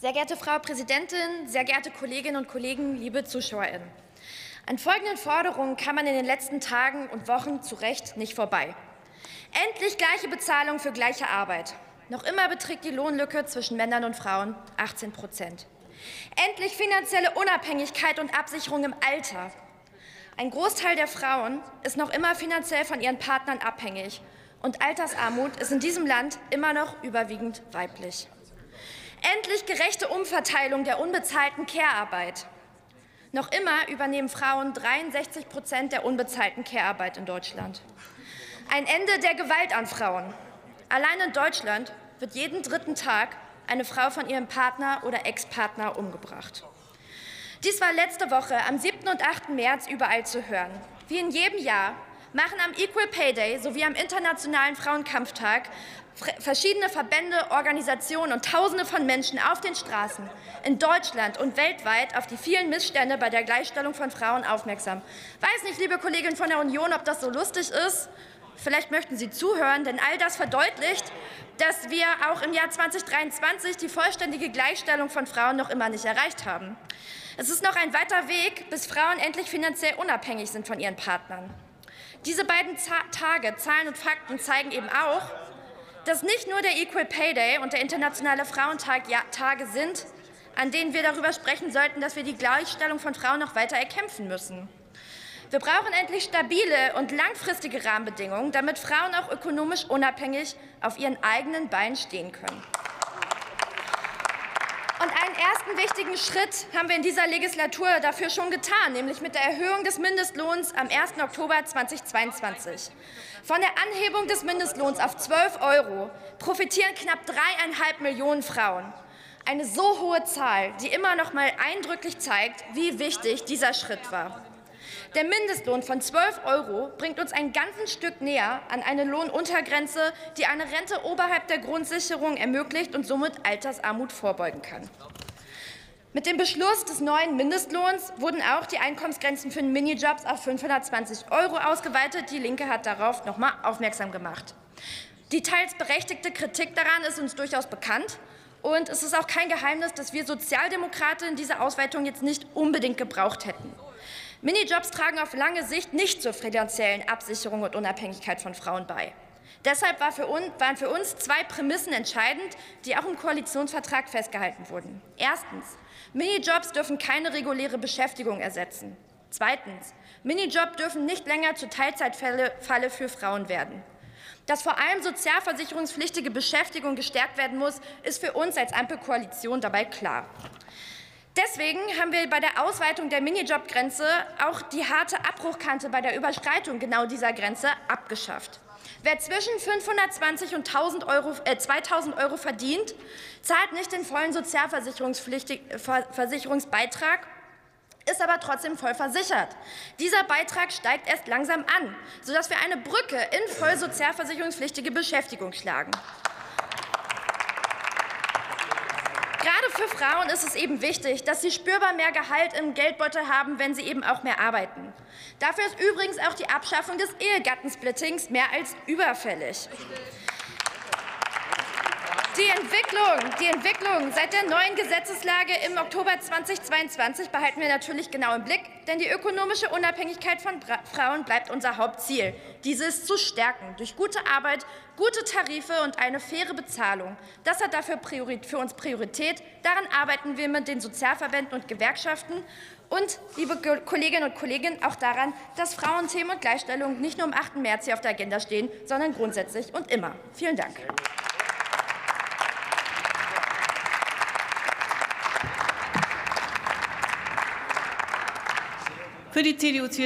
Sehr geehrte Frau Präsidentin, sehr geehrte Kolleginnen und Kollegen, liebe ZuschauerInnen. An folgenden Forderungen kann man in den letzten Tagen und Wochen zu Recht nicht vorbei. Endlich gleiche Bezahlung für gleiche Arbeit. Noch immer beträgt die Lohnlücke zwischen Männern und Frauen 18 Prozent. Endlich finanzielle Unabhängigkeit und Absicherung im Alter. Ein Großteil der Frauen ist noch immer finanziell von ihren Partnern abhängig. Und Altersarmut ist in diesem Land immer noch überwiegend weiblich. Endlich gerechte Umverteilung der unbezahlten Care-Arbeit. Noch immer übernehmen Frauen 63 Prozent der unbezahlten Care-Arbeit in Deutschland. Ein Ende der Gewalt an Frauen. Allein in Deutschland wird jeden dritten Tag eine Frau von ihrem Partner oder Ex-Partner umgebracht. Dies war letzte Woche am 7. und 8. März überall zu hören. Wie in jedem Jahr machen am Equal Pay Day sowie am Internationalen Frauenkampftag verschiedene Verbände, Organisationen und Tausende von Menschen auf den Straßen in Deutschland und weltweit auf die vielen Missstände bei der Gleichstellung von Frauen aufmerksam. Weiß nicht, liebe Kolleginnen von der Union, ob das so lustig ist. Vielleicht möchten Sie zuhören, denn all das verdeutlicht, dass wir auch im Jahr 2023 die vollständige Gleichstellung von Frauen noch immer nicht erreicht haben. Es ist noch ein weiter Weg, bis Frauen endlich finanziell unabhängig sind von ihren Partnern. Diese beiden Tage, Zahlen und Fakten zeigen eben auch, dass nicht nur der Equal Pay Day und der Internationale Frauentag Tage sind, an denen wir darüber sprechen sollten, dass wir die Gleichstellung von Frauen noch weiter erkämpfen müssen. Wir brauchen endlich stabile und langfristige Rahmenbedingungen, damit Frauen auch ökonomisch unabhängig auf ihren eigenen Beinen stehen können. Und einen ersten wichtigen Schritt haben wir in dieser Legislatur dafür schon getan, nämlich mit der Erhöhung des Mindestlohns am 1. Oktober 2022. Von der Anhebung des Mindestlohns auf 12 Euro profitieren knapp dreieinhalb Millionen Frauen. Eine so hohe Zahl, die immer noch mal eindrücklich zeigt, wie wichtig dieser Schritt war. Der Mindestlohn von 12 Euro bringt uns ein ganzes Stück näher an eine Lohnuntergrenze, die eine Rente oberhalb der Grundsicherung ermöglicht und somit Altersarmut vorbeugen kann. Mit dem Beschluss des neuen Mindestlohns wurden auch die Einkommensgrenzen für Minijobs auf 520 Euro ausgeweitet. Die Linke hat darauf noch mal aufmerksam gemacht. Die teils berechtigte Kritik daran ist uns durchaus bekannt. Und es ist auch kein Geheimnis, dass wir Sozialdemokraten diese Ausweitung jetzt nicht unbedingt gebraucht hätten. Minijobs tragen auf lange Sicht nicht zur finanziellen Absicherung und Unabhängigkeit von Frauen bei. Deshalb war für uns, waren für uns zwei Prämissen entscheidend, die auch im Koalitionsvertrag festgehalten wurden. Erstens. Minijobs dürfen keine reguläre Beschäftigung ersetzen. Zweitens. Minijobs dürfen nicht länger zur Teilzeitfalle für Frauen werden. Dass vor allem sozialversicherungspflichtige Beschäftigung gestärkt werden muss, ist für uns als Ampelkoalition dabei klar. Deswegen haben wir bei der Ausweitung der Minijobgrenze auch die harte Abbruchkante bei der Überschreitung genau dieser Grenze abgeschafft. Wer zwischen 520 und 1000 Euro, äh, 2000 Euro verdient, zahlt nicht den vollen Sozialversicherungsbeitrag, ist aber trotzdem voll versichert. Dieser Beitrag steigt erst langsam an, sodass wir eine Brücke in voll sozialversicherungspflichtige Beschäftigung schlagen. Für Frauen ist es eben wichtig, dass sie spürbar mehr Gehalt im Geldbeutel haben, wenn sie eben auch mehr arbeiten. Dafür ist übrigens auch die Abschaffung des Ehegattensplittings mehr als überfällig. Die Entwicklung, die Entwicklung seit der neuen Gesetzeslage im Oktober 2022 behalten wir natürlich genau im Blick, denn die ökonomische Unabhängigkeit von Frauen bleibt unser Hauptziel. Diese ist zu stärken durch gute Arbeit, gute Tarife und eine faire Bezahlung. Das hat dafür für uns Priorität. Daran arbeiten wir mit den Sozialverbänden und Gewerkschaften. Und, liebe Kolleginnen und Kollegen, auch daran, dass Frauenthemen und Gleichstellung nicht nur am 8. März hier auf der Agenda stehen, sondern grundsätzlich und immer. Vielen Dank. Für die CDU